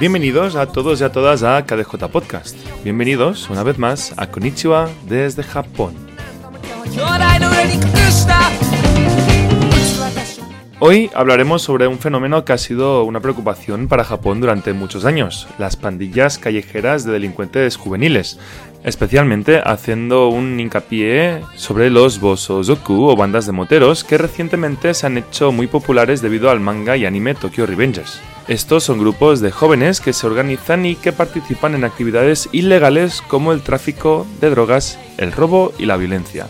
Bienvenidos a todos y a todas a KDJ Podcast. Bienvenidos una vez más a Konnichiwa desde Japón. Hoy hablaremos sobre un fenómeno que ha sido una preocupación para Japón durante muchos años, las pandillas callejeras de delincuentes juveniles, especialmente haciendo un hincapié sobre los bosozoku o bandas de moteros que recientemente se han hecho muy populares debido al manga y anime Tokyo Revengers. Estos son grupos de jóvenes que se organizan y que participan en actividades ilegales como el tráfico de drogas, el robo y la violencia.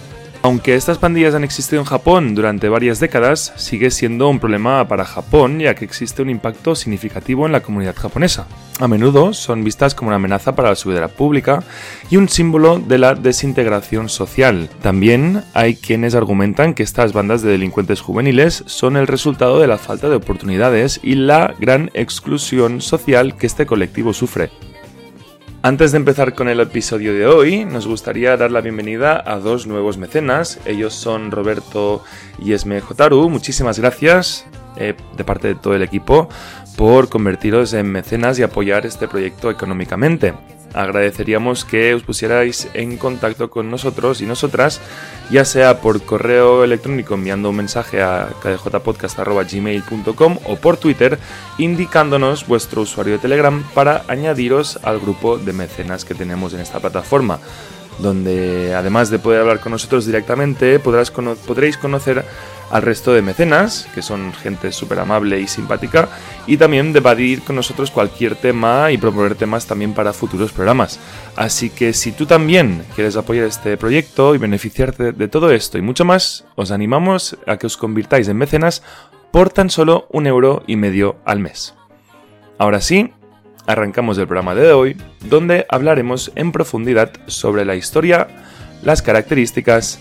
Aunque estas pandillas han existido en Japón durante varias décadas, sigue siendo un problema para Japón ya que existe un impacto significativo en la comunidad japonesa. A menudo son vistas como una amenaza para la seguridad pública y un símbolo de la desintegración social. También hay quienes argumentan que estas bandas de delincuentes juveniles son el resultado de la falta de oportunidades y la gran exclusión social que este colectivo sufre. Antes de empezar con el episodio de hoy, nos gustaría dar la bienvenida a dos nuevos mecenas. Ellos son Roberto y Esme Jotaru. Muchísimas gracias eh, de parte de todo el equipo por convertiros en mecenas y apoyar este proyecto económicamente agradeceríamos que os pusierais en contacto con nosotros y nosotras, ya sea por correo electrónico enviando un mensaje a kdjpodcast.gmail.com o por Twitter indicándonos vuestro usuario de Telegram para añadiros al grupo de mecenas que tenemos en esta plataforma donde además de poder hablar con nosotros directamente, podrás podréis conocer al resto de mecenas, que son gente súper amable y simpática, y también debatir con nosotros cualquier tema y proponer temas también para futuros programas. Así que si tú también quieres apoyar este proyecto y beneficiarte de todo esto y mucho más, os animamos a que os convirtáis en mecenas por tan solo un euro y medio al mes. Ahora sí, arrancamos el programa de hoy, donde hablaremos en profundidad sobre la historia, las características,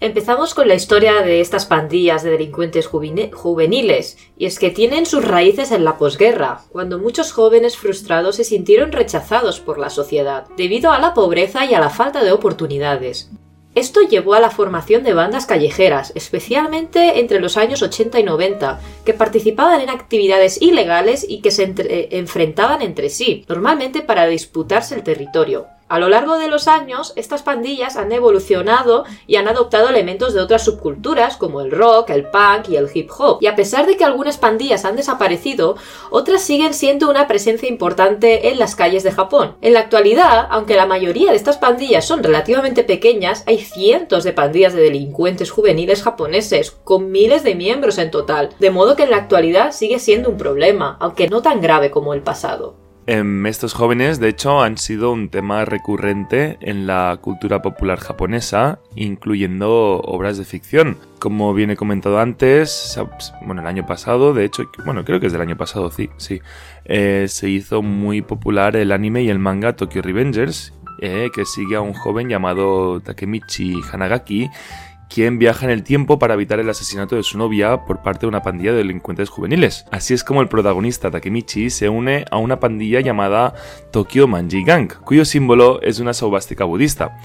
Empezamos con la historia de estas pandillas de delincuentes juveniles, y es que tienen sus raíces en la posguerra, cuando muchos jóvenes frustrados se sintieron rechazados por la sociedad, debido a la pobreza y a la falta de oportunidades. Esto llevó a la formación de bandas callejeras, especialmente entre los años 80 y 90, que participaban en actividades ilegales y que se enfrentaban entre sí, normalmente para disputarse el territorio. A lo largo de los años, estas pandillas han evolucionado y han adoptado elementos de otras subculturas como el rock, el punk y el hip hop. Y a pesar de que algunas pandillas han desaparecido, otras siguen siendo una presencia importante en las calles de Japón. En la actualidad, aunque la mayoría de estas pandillas son relativamente pequeñas, hay cientos de pandillas de delincuentes juveniles japoneses, con miles de miembros en total, de modo que en la actualidad sigue siendo un problema, aunque no tan grave como el pasado. Em, estos jóvenes, de hecho, han sido un tema recurrente en la cultura popular japonesa, incluyendo obras de ficción. Como viene comentado antes, bueno, el año pasado, de hecho, bueno, creo que es del año pasado, sí, sí, eh, se hizo muy popular el anime y el manga Tokyo Revengers, eh, que sigue a un joven llamado Takemichi Hanagaki, quien viaja en el tiempo para evitar el asesinato de su novia por parte de una pandilla de delincuentes juveniles. Así es como el protagonista Takemichi se une a una pandilla llamada Tokyo Manji Gang, cuyo símbolo es una saubástica budista.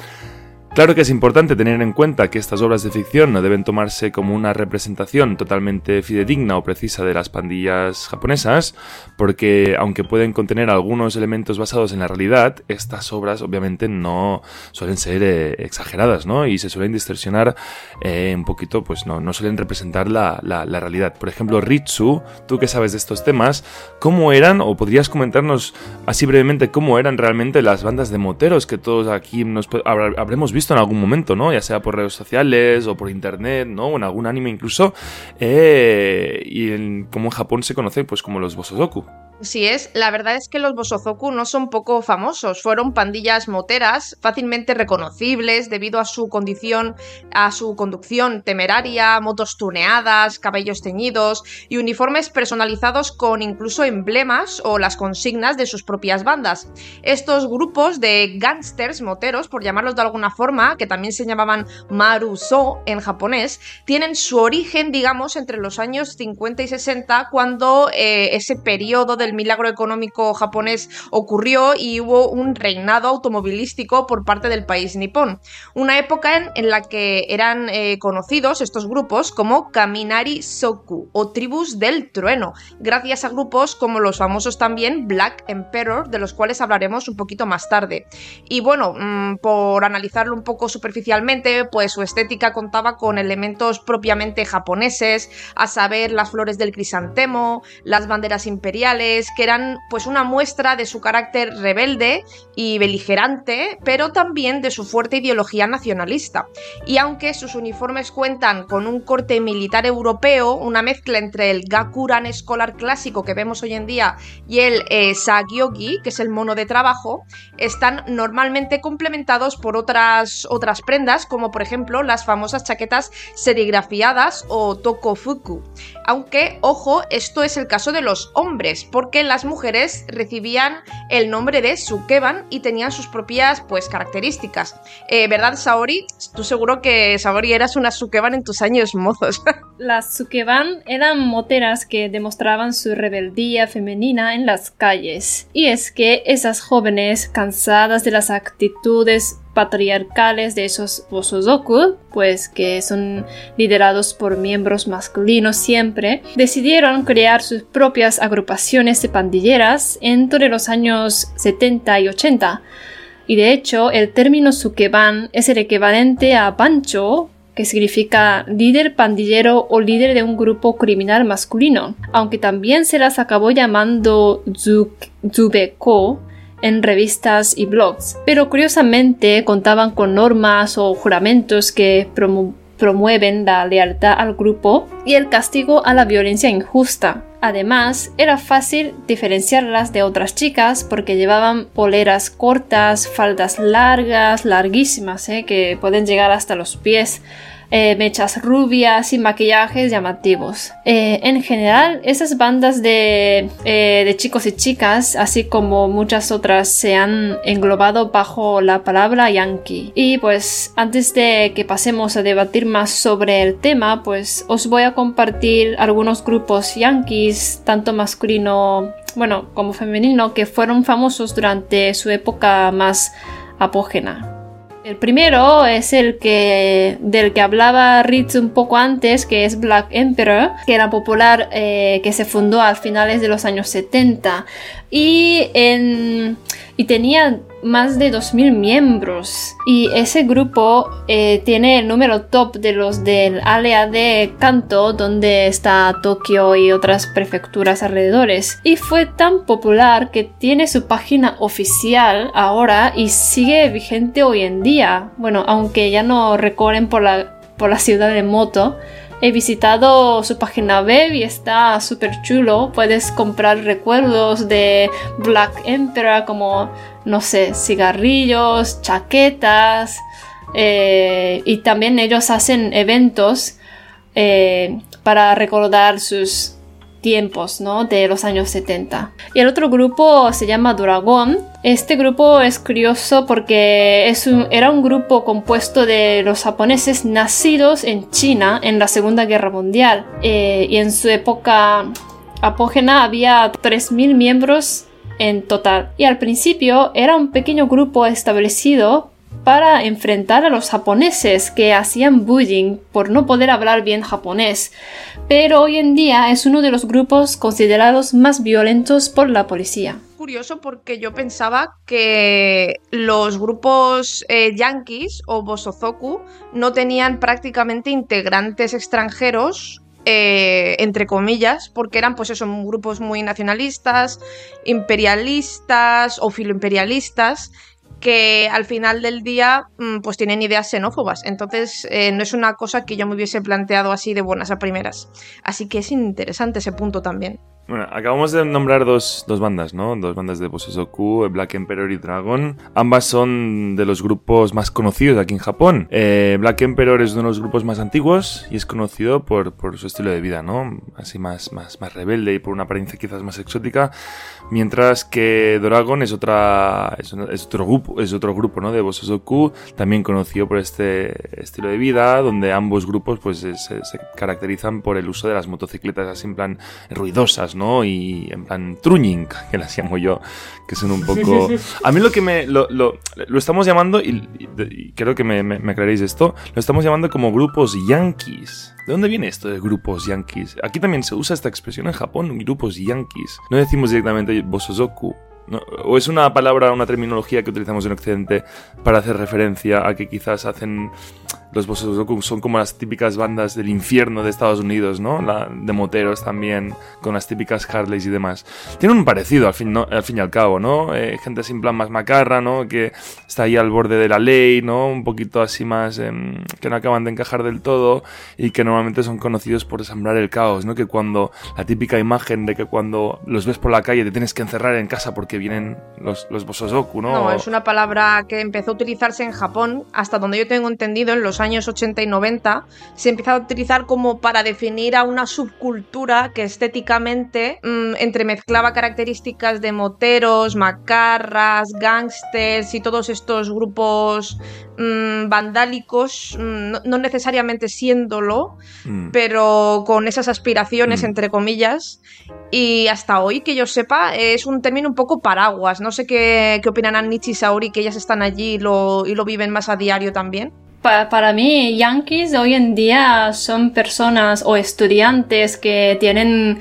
Claro que es importante tener en cuenta que estas obras de ficción no deben tomarse como una representación totalmente fidedigna o precisa de las pandillas japonesas, porque aunque pueden contener algunos elementos basados en la realidad, estas obras obviamente no suelen ser eh, exageradas, ¿no? Y se suelen distorsionar eh, un poquito, pues no, no suelen representar la, la, realidad. Por ejemplo, Ritsu, tú que sabes de estos temas, ¿cómo eran, o podrías comentarnos así brevemente cómo eran realmente las bandas de moteros que todos aquí nos habremos visto? En algún momento, ¿no? Ya sea por redes sociales o por internet, ¿no? O en algún anime incluso. Eh, y en, como en Japón se conoce pues como los bosozoku. Si es, la verdad es que los Bosozoku no son poco famosos, fueron pandillas moteras fácilmente reconocibles debido a su condición, a su conducción temeraria, motos tuneadas, cabellos teñidos y uniformes personalizados con incluso emblemas o las consignas de sus propias bandas. Estos grupos de gangsters moteros, por llamarlos de alguna forma, que también se llamaban Maruso en japonés, tienen su origen, digamos, entre los años 50 y 60, cuando eh, ese periodo del milagro económico japonés ocurrió y hubo un reinado automovilístico por parte del país nipón. Una época en, la que eran eh, conocidos estos grupos como Kaminari Soku o tribus del trueno, gracias a grupos como los famosos también Black Emperor, de los cuales hablaremos un poquito más tarde. Y bueno, mm, por analizarlo un poco superficialmente, pues su estética contaba con elementos propiamente japoneses, a saber las flores del crisantemo, las banderas imperiales, que eran pues una muestra de su carácter rebelde y beligerante, pero también de su fuerte ideología nacionalista. Y aunque sus uniformes cuentan con un corte militar europeo, una mezcla entre el gakuran escolar clásico que vemos hoy en día y el eh, sagyogi, que es el mono de trabajo, están normalmente complementados por otras, otras prendas, como por ejemplo las famosas chaquetas serigrafiadas o tokofuku. Aunque, ojo, esto es el caso de los hombres, las mujeres recibían el nombre de Sukeban y tenían sus propias pues características. Eh, ¿Verdad, Saori? Tú seguro que Saori eras una Sukeban en tus años mozos. Las Sukeban eran moteras que demostraban su rebeldía femenina en las calles. Y es que esas jóvenes, cansadas de las actitudes patriarcales de esos Bosozoku, pues que son liderados por miembros masculinos siempre, decidieron crear sus propias agrupaciones de pandilleras entre los años 70 y 80. Y de hecho, el término Sukeban es el equivalente a Pancho, que significa líder pandillero o líder de un grupo criminal masculino, aunque también se las acabó llamando Zubeko, en revistas y blogs, pero curiosamente contaban con normas o juramentos que promueven la lealtad al grupo y el castigo a la violencia injusta. Además, era fácil diferenciarlas de otras chicas porque llevaban poleras cortas, faldas largas, larguísimas, ¿eh? que pueden llegar hasta los pies, eh, mechas rubias y maquillajes llamativos. Eh, en general, esas bandas de, eh, de, chicos y chicas, así como muchas otras, se han englobado bajo la palabra yankee. Y pues antes de que pasemos a debatir más sobre el tema, pues os voy a compartir algunos grupos yankees, tanto masculino, bueno, como femenino, que fueron famosos durante su época más apógena. El primero es el que del que hablaba Ritz un poco antes, que es Black Emperor, que era popular, eh, que se fundó a finales de los años 70 y, en, y tenía más de 2.000 miembros. Y ese grupo eh, tiene el número top de los del área de Kanto, donde está Tokio y otras prefecturas alrededores. Y fue tan popular que tiene su página oficial ahora y sigue vigente hoy en día. Bueno, aunque ya no recorren por la, por la ciudad de moto. He visitado su página web y está súper chulo. Puedes comprar recuerdos de Black Emperor como no sé, cigarrillos, chaquetas. Eh, y también ellos hacen eventos eh, para recordar sus tiempos, ¿no? De los años 70. Y el otro grupo se llama Dragon. Este grupo es curioso porque es era un grupo compuesto de los japoneses nacidos en China en la Segunda Guerra Mundial. Eh, y en su época apógena había 3.000 miembros en total. Y al principio era un pequeño grupo establecido para enfrentar a los japoneses que hacían bullying por no poder hablar bien japonés, pero hoy en día es uno de los grupos considerados más violentos por la policía. Curioso porque yo pensaba que los grupos eh, yankees o bosozoku no tenían prácticamente integrantes extranjeros eh, entre comillas, porque eran pues eso, grupos muy nacionalistas, imperialistas o filoimperialistas que al final del día mm, pues tienen ideas xenófobas. Entonces eh, no es una cosa que yo me hubiese planteado así de buenas a primeras. Así que es interesante ese punto también. Bueno, acabamos de nombrar dos, dos bandas, ¿no? Dos bandas de Bosozoku, Black Emperor y Dragon. Ambas son de los grupos más conocidos aquí en Japón. Eh, Black Emperor es uno de los grupos más antiguos y es conocido por, por su estilo de vida, ¿no? Así más, más, más rebelde y por una apariencia quizás más exótica. Mientras que Dragon es otra es, es otro grupo, es otro grupo, ¿no? De Bosozoku, también conocido por este estilo de vida, donde ambos grupos pues se, se caracterizan por el uso de las motocicletas así en plan ruidosas, ¿no? Y en plan truñing, que las llamo yo, que son un poco... A mí lo que me... Lo, lo, lo estamos llamando, y, y, creo que me, me, me, aclaréis esto, lo estamos llamando como grupos yankees. ¿De dónde viene esto de grupos yankees? Aquí también se usa esta expresión en Japón, grupos yankees. No decimos directamente bosozoku, ¿no? O es una palabra, una terminología que utilizamos en Occidente para hacer referencia a que quizás hacen los Bosozoku son como las típicas bandas del infierno de Estados Unidos, ¿no? De moteros también, con las típicas Harleys y demás. Tienen un parecido al fin, al, y al cabo, ¿no? Eh, gente sin plan más macarra, ¿no? Que está ahí al borde de la ley, ¿no? Un poquito así más eh, que no acaban de encajar del todo y que normalmente son conocidos por sembrar el caos, ¿no? Que cuando la típica imagen de que cuando los ves por la calle te tienes que encerrar en casa porque vienen los, los Bosozoku, ¿no? No, es una palabra que empezó a utilizarse en Japón, hasta donde yo tengo entendido, en los años 80 y 90, se empieza a utilizar como para definir a una subcultura que estéticamente mmm, entremezclaba características de moteros, macarras, gángsters y todos estos grupos mmm, vandálicos, mmm, no, no, necesariamente siéndolo, Mm. pero con esas aspiraciones, Mm. entre comillas. Y hasta hoy, que yo sepa, es un término un poco paraguas. No sé qué, qué opinarán Nietzsche y Saori, que ellas están allí y lo, y lo viven más a diario también. Pa para mí, yankees hoy en día son personas o estudiantes que tienen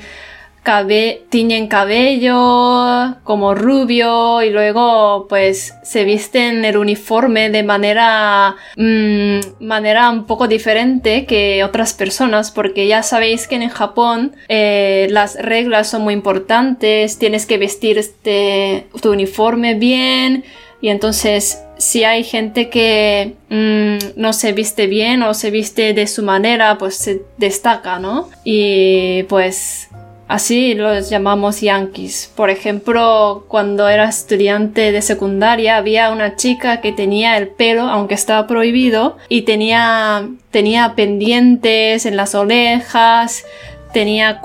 tiñen cabello como rubio y luego pues se visten el uniforme de manera mmm, manera un poco diferente que otras personas porque ya sabéis que en Japón eh, las reglas son muy importantes tienes que vestir este, tu uniforme bien y entonces si hay gente que mmm, no se viste bien o se viste de su manera pues se destaca no y pues Así los llamamos yankees. Por ejemplo, cuando era estudiante de secundaria había una chica que tenía el pelo, aunque estaba prohibido, y tenía, tenía pendientes en las orejas, tenía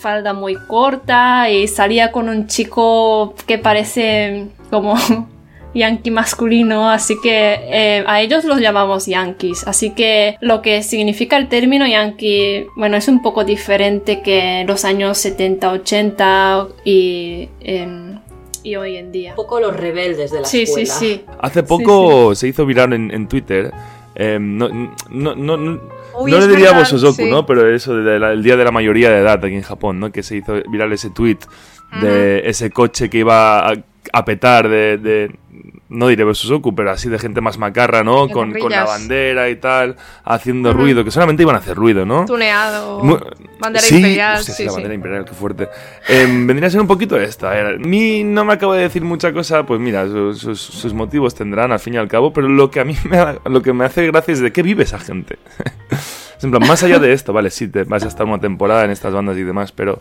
falda muy corta y salía con un chico que parece como yankee masculino, así que eh, a ellos los llamamos yankees. Así que lo que significa el término yankee, bueno, es un poco diferente que los años 70, 80 y, eh, y hoy en día. Un poco los rebeldes de la sí, escuela. Sí, sí, Hace poco sí, sí. se hizo viral en, en Twitter. Eh, no, no, no, no Uy, no le diría verdad, Bosozoku, sí. ¿no? Pero eso del día de la mayoría de edad aquí en Japón, ¿no? Que se hizo viral ese tweet de ese coche que iba a, a petar de, de, no diré Bosozoku, pero así de gente más macarra, ¿no? Con, con, la bandera y tal, haciendo uh -huh. ruido, que solamente iban a hacer ruido, ¿no? Tuneado, Muy, bandera sí, imperial. Hostia, sí, la sí. bandera imperial, qué fuerte. Eh, vendría a ser un poquito esta. A mí no me acabo de decir mucha cosa, pues mira, sus, sus, sus, motivos tendrán al fin y al cabo, pero lo que a mí me, lo que me hace gracia es de qué vive esa gente. en plan, más allá de esto, vale, sí, te vas a estar una temporada en estas bandas y demás, pero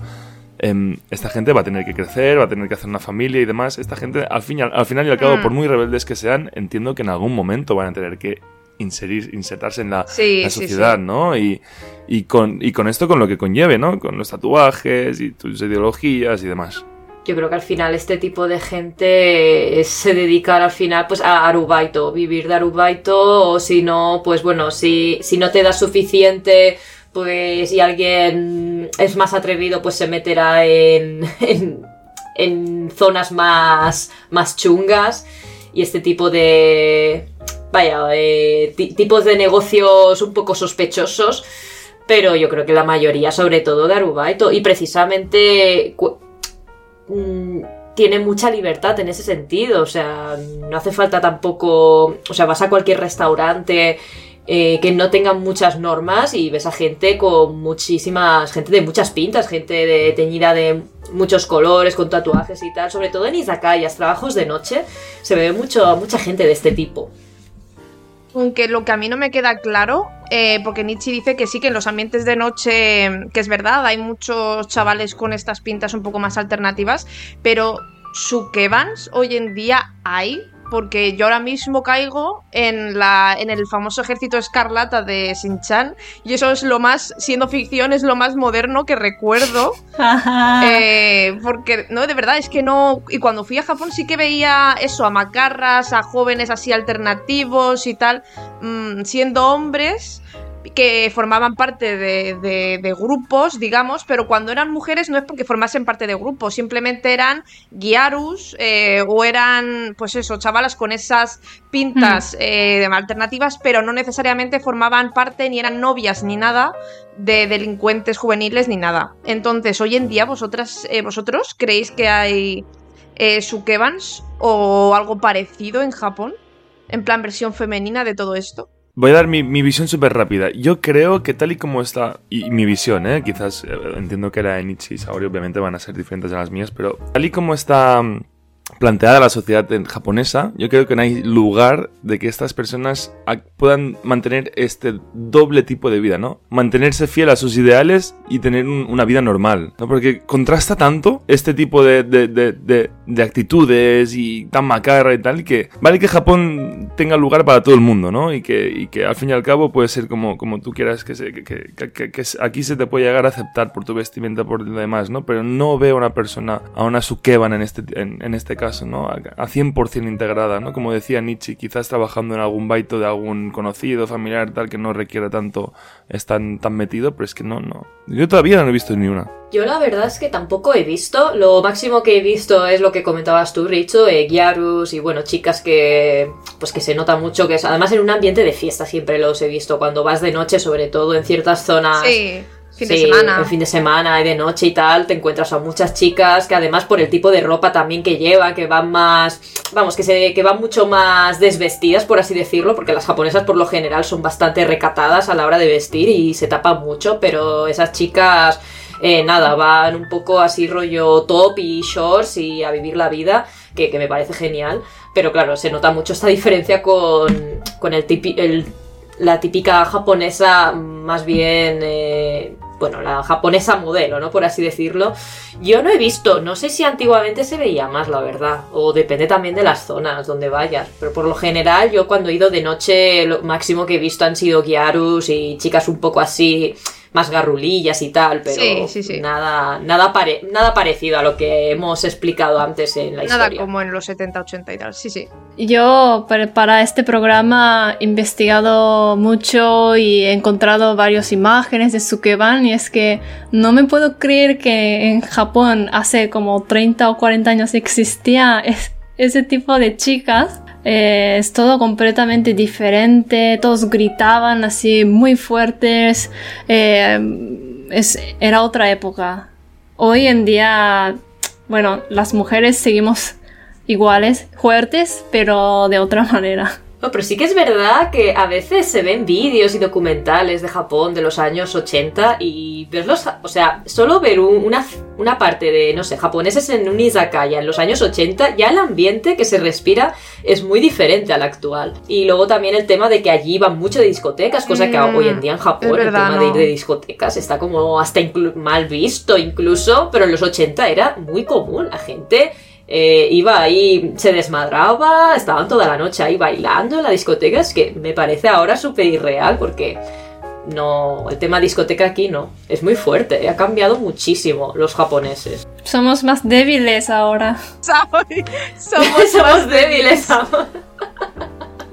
eh, esta gente va a tener que crecer, va a tener que hacer una familia y demás. Esta gente, al, fin al, al final y al cabo, mm. por muy rebeldes que sean, entiendo que en algún momento van a tener que inserir, insertarse en la, sí, la sociedad, sí, sí. ¿no? Y, y, con, y con esto, con lo que conlleve, ¿no? Con los tatuajes y tus ideologías y demás. Yo creo que al final este tipo de gente se dedicar al final pues a arubaito, vivir de arubaito o si no, pues bueno, si, si no te da suficiente pues si alguien es más atrevido, pues se meterá en, en, en zonas más, más chungas y este tipo de, vaya, eh, tipos de negocios un poco sospechosos, pero yo creo que la mayoría, sobre todo de Arubaito, y precisamente mm, tiene mucha libertad en ese sentido, o sea, no hace falta tampoco, o sea, vas a cualquier restaurante eh, que no tengan muchas normas y ves a gente con muchísimas, gente de muchas pintas, gente de, teñida de muchos colores, con tatuajes y tal, sobre todo en izakayas, trabajos de noche, se ve mucho, mucha gente de este tipo. Aunque lo que a mí no me queda claro, eh, porque Nietzsche dice que sí, que en los ambientes de noche, que es verdad, hay muchos chavales con estas pintas un poco más alternativas, pero Sukevans hoy en día hay porque yo ahora mismo caigo en, la, en el famoso ejército escarlata de Shin-Chan y eso es lo más, siendo ficción, es lo más moderno que recuerdo. Eh, porque, no, de verdad, es que no... Y cuando fui a Japón sí que veía eso, a macarras, a jóvenes así alternativos y tal, mm, siendo hombres que formaban parte de, grupos, digamos, pero cuando eran mujeres no es porque formasen parte de grupos, simplemente eran guiarus eh, o eran, pues eso, chavalas con esas pintas hmm. eh, alternativas, pero no necesariamente formaban parte ni eran novias ni nada de delincuentes juveniles ni nada. Entonces, hoy en día, vosotras, eh, vosotros creéis que hay sukebans o algo parecido en Japón, en plan versión femenina de todo esto. Voy a dar mi, visión súper rápida. Yo creo que tal y como está, y, mi visión, ¿eh? quizás eh, entiendo que la de Nietzsche y Saori obviamente van a ser diferentes a las mías, pero tal y como está planteada la sociedad japonesa, yo creo que no hay lugar de que estas personas puedan mantener este doble tipo de vida, ¿no? Mantenerse fiel a sus ideales y tener una vida normal, ¿no? Porque contrasta tanto este tipo de, de, de, de, actitudes y tan macarra y tal, que vale que Japón tenga lugar para todo el mundo, ¿no? Y que, y que al fin y al cabo puede ser como, como tú quieras que, se, que, que, que, aquí se te puede llegar a aceptar por tu vestimenta, por lo demás, ¿no? Pero no veo a una persona, a una sukeban en este, en, en este caso, ¿no? A, 100% integrada, ¿no? Como decía Nietzsche, quizás trabajando en algún baito de algún conocido, familiar, tal, que no requiere tanto estar tan metido, pero es que no, no. Yo todavía no he visto ni una. Yo la verdad es que tampoco he visto. Lo máximo que he visto es lo que comentabas tú, Richo, eh, Gyarus y bueno, chicas que pues que se nota mucho que es además en un ambiente de fiesta siempre los he visto cuando vas de noche, sobre todo en ciertas zonas. Sí fin de semana. El fin de semana y de noche y tal, te encuentras a muchas chicas que además por el tipo de ropa también que llevan, que van más, vamos, que se, que van mucho más desvestidas, por así decirlo, porque las japonesas por lo general son bastante recatadas a la hora de vestir y se tapan mucho, pero esas chicas, eh, nada, van un poco así rollo top y shorts y a vivir la vida, que, me parece genial, pero claro, se nota mucho esta diferencia con, con el, el la típica japonesa más bien eh, bueno, la japonesa modelo, ¿no? Por así decirlo. Yo no he visto, no sé si antiguamente se veía más, la verdad, o depende también de las zonas donde vayas, pero por lo general yo cuando he ido de noche lo máximo que he visto han sido guiarus y chicas un poco así más garrulillas y tal, pero nada nada nada parecido a lo que hemos explicado antes en la historia. Nada como en los 70, 80 y tal, sí, sí. Yo para este programa he investigado mucho y he encontrado varias imágenes de Sukeban y es que no me puedo creer que en Japón hace como 30 o 40 años existía ese tipo de chicas eh, es todo completamente diferente, todos gritaban así muy fuertes, eh, era otra época. Hoy en día, bueno, las mujeres seguimos iguales, fuertes, pero de otra manera. No, pero sí que es verdad que a veces se ven vídeos y documentales de Japón de los años 80 y verlos, o sea, solo ver una, una parte de, no sé, japoneses en un izakaya en los años 80, ya el ambiente que se respira es muy diferente al actual. Y luego también el tema de que allí van mucho de discotecas, cosa que hoy en mm, día en Japón el tema de ir de discotecas está como hasta mal visto incluso, pero en los 80 era muy común, la gente eh, iba ahí, se desmadraba, estaban toda la noche ahí bailando en la discoteca, es que me parece ahora súper irreal porque no, el tema discoteca aquí no, es muy fuerte, ha cambiado muchísimo los japoneses. Somos más débiles ahora. Somos, Somos débiles ahora.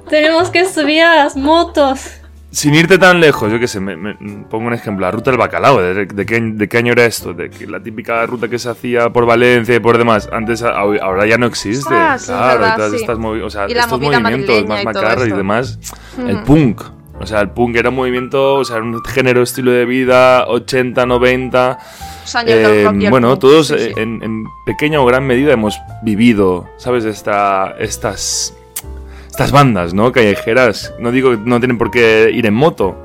Tenemos que subir a las motos sin irte tan lejos, yo qué sé, me, pongo un ejemplo, la ruta del bacalao, ¿de, qué, año era esto? De que la típica ruta que se hacía por Valencia y por demás, antes ahora ya no existe. Ah, claro, todas estas o sea, estos movimientos más macarros y demás. El punk, o sea, el punk era un movimiento, o sea, un género, estilo de vida, 80, 90. Eh, bueno, todos En, en, pequeña o gran medida hemos vivido, ¿sabes? Esta, estas estas bandas, ¿no? Callejeras. No digo no tienen por qué ir en moto,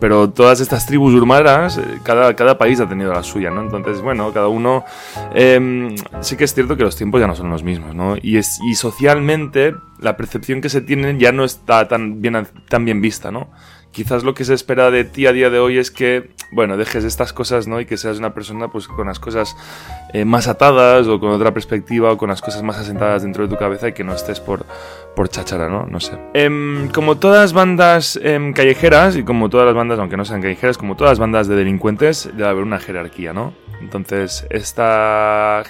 pero todas estas tribus urbanas, eh, cada, cada país ha tenido la suya, ¿no? Entonces, bueno, cada uno... Em, sí que es cierto que los tiempos ya no son los mismos, ¿no? Y, es, y socialmente la percepción que se tiene ya no está tan bien, tan bien vista, ¿no? Quizás lo que se espera de ti a día de hoy es que, bueno, dejes estas cosas, ¿no? Y que seas una persona, pues, con las cosas eh, más atadas o con otra perspectiva o con las cosas más asentadas dentro de tu cabeza y que no estés por, por cháchara, ¿no? No sé. Em, como todas bandas em, callejeras y como todas las bandas, aunque no sean callejeras, como todas las bandas de delincuentes, debe haber una jerarquía, ¿no? Entonces, esta...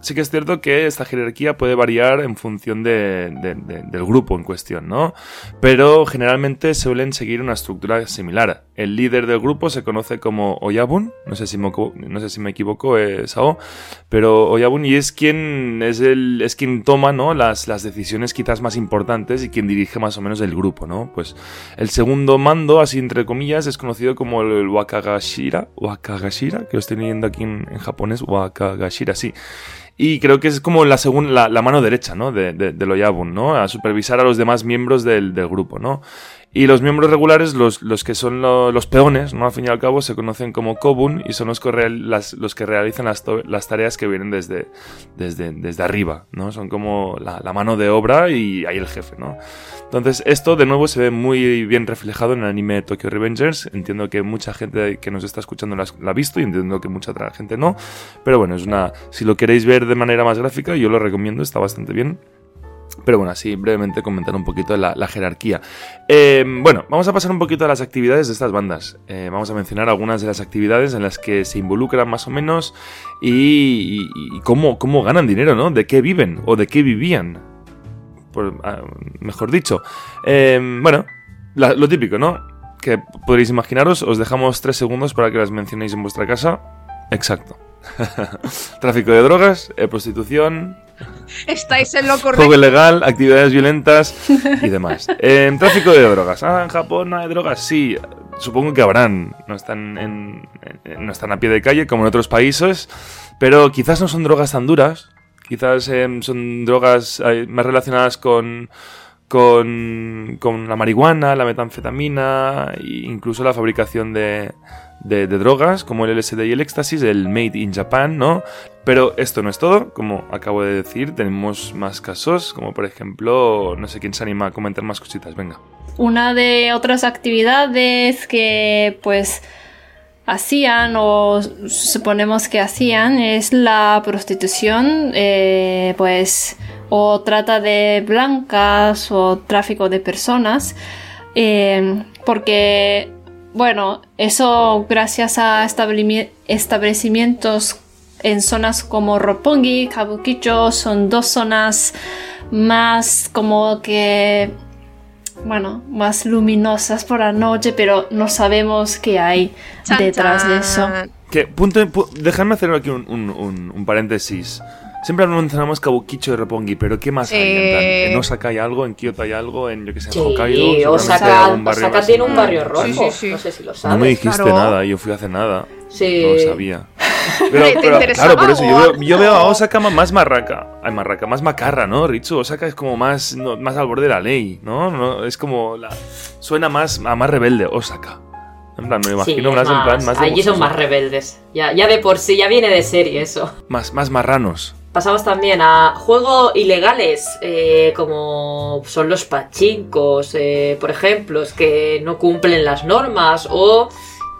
Sí que es cierto que esta jerarquía puede variar en función del grupo en cuestión, ¿no? Pero generalmente suelen seguir una estructura similar. El líder del grupo se conoce como Oyabun, no sé si me, no sé si me equivoco, es Sao, pero Oyabun y es quien, es el, es quien toma ¿no? las, las decisiones quizás más importantes y quien dirige más o menos el grupo, ¿no? Pues el segundo mando, así entre comillas, es conocido como el Wakagashira, Wakagashira, que lo estoy leyendo aquí en, japonés, Wakagashira, sí. Y creo que es como la, segunda, la, mano derecha, ¿no? De, de, del Oyabun, ¿no? A supervisar a los demás miembros del, del grupo, ¿no? Y los miembros regulares, los, los que son los peones, ¿no? Al fin y al cabo, se conocen como Kobun y son los que, los que realizan las, las, tareas que vienen desde, desde, desde arriba, ¿no? Son como la, la, mano de obra y ahí el jefe, ¿no? Entonces, esto de nuevo se ve muy bien reflejado en el anime Tokyo Revengers. Entiendo que mucha gente que nos está escuchando la, la ha visto y entiendo que mucha otra gente no. Pero bueno, es una. Si lo queréis ver de manera más gráfica, yo lo recomiendo, está bastante bien. Pero bueno, así brevemente comentar un poquito la, jerarquía. Eh, bueno, vamos a pasar un poquito a las actividades de estas bandas. Eh, vamos a mencionar algunas de las actividades en las que se involucran más o menos y, cómo, cómo, ganan dinero, ¿no? De qué viven o de qué vivían. Ah, mejor dicho. Eh, bueno, lo típico, ¿no? Que podréis imaginaros, os dejamos tres segundos para que las mencionéis en vuestra casa. Exacto. Tráfico de drogas, prostitución, Estáis en lo correcto. Juego ilegal, actividades violentas y demás. Tráfico de drogas. Ah, en Japón no hay drogas. Sí, supongo que habrán. No están, en, no están a pie de calle como en otros países. Pero quizás no son drogas tan duras. Quizás em, son drogas eh, más relacionadas con, con, con la marihuana, la metanfetamina e incluso la fabricación de, de, drogas como el LSD y el éxtasis, el Made in Japan, ¿no? Pero esto no es todo, como acabo de decir, tenemos más casos, como por ejemplo, no sé quién se anima a comentar más cositas, venga. Una de otras actividades que pues hacían o suponemos que hacían es la prostitución, eh, pues o trata de blancas o tráfico de personas, eh, porque bueno, eso gracias a establecimientos en zonas como Roppongi, Kabukicho, son dos zonas más como que, bueno, más luminosas por la noche, pero no sabemos qué hay detrás de eso. Que, punto, dejadme hacer aquí un, un paréntesis. Siempre mencionamos Kabukicho y Roppongi, pero ¿qué más hay? En, en, Osaka hay algo, en Kyoto hay algo, en yo qué sé, en Hokkaido. Osaka, un barrio Osaka tiene un barrio rojo. Sí, sí, no sé si lo sabes. No me dijiste nada, yo fui hace nada. Sí. No lo sabía. Pero, pero claro, por eso yo veo, yo veo, a Osaka más marraca. Ay, marraca, más macarra, ¿no? Richu, Osaka es como más, no, más al borde de la ley, ¿no? no es como la. Suena más a más rebelde, Osaka. En plan, me imagino más, en plan más. Allí son más rebeldes. Ya, ya de por sí, ya viene de serie eso. Más, más marranos. Pasamos también a juegos ilegales, eh, como son los pachincos, eh, por ejemplo, que no cumplen las normas, o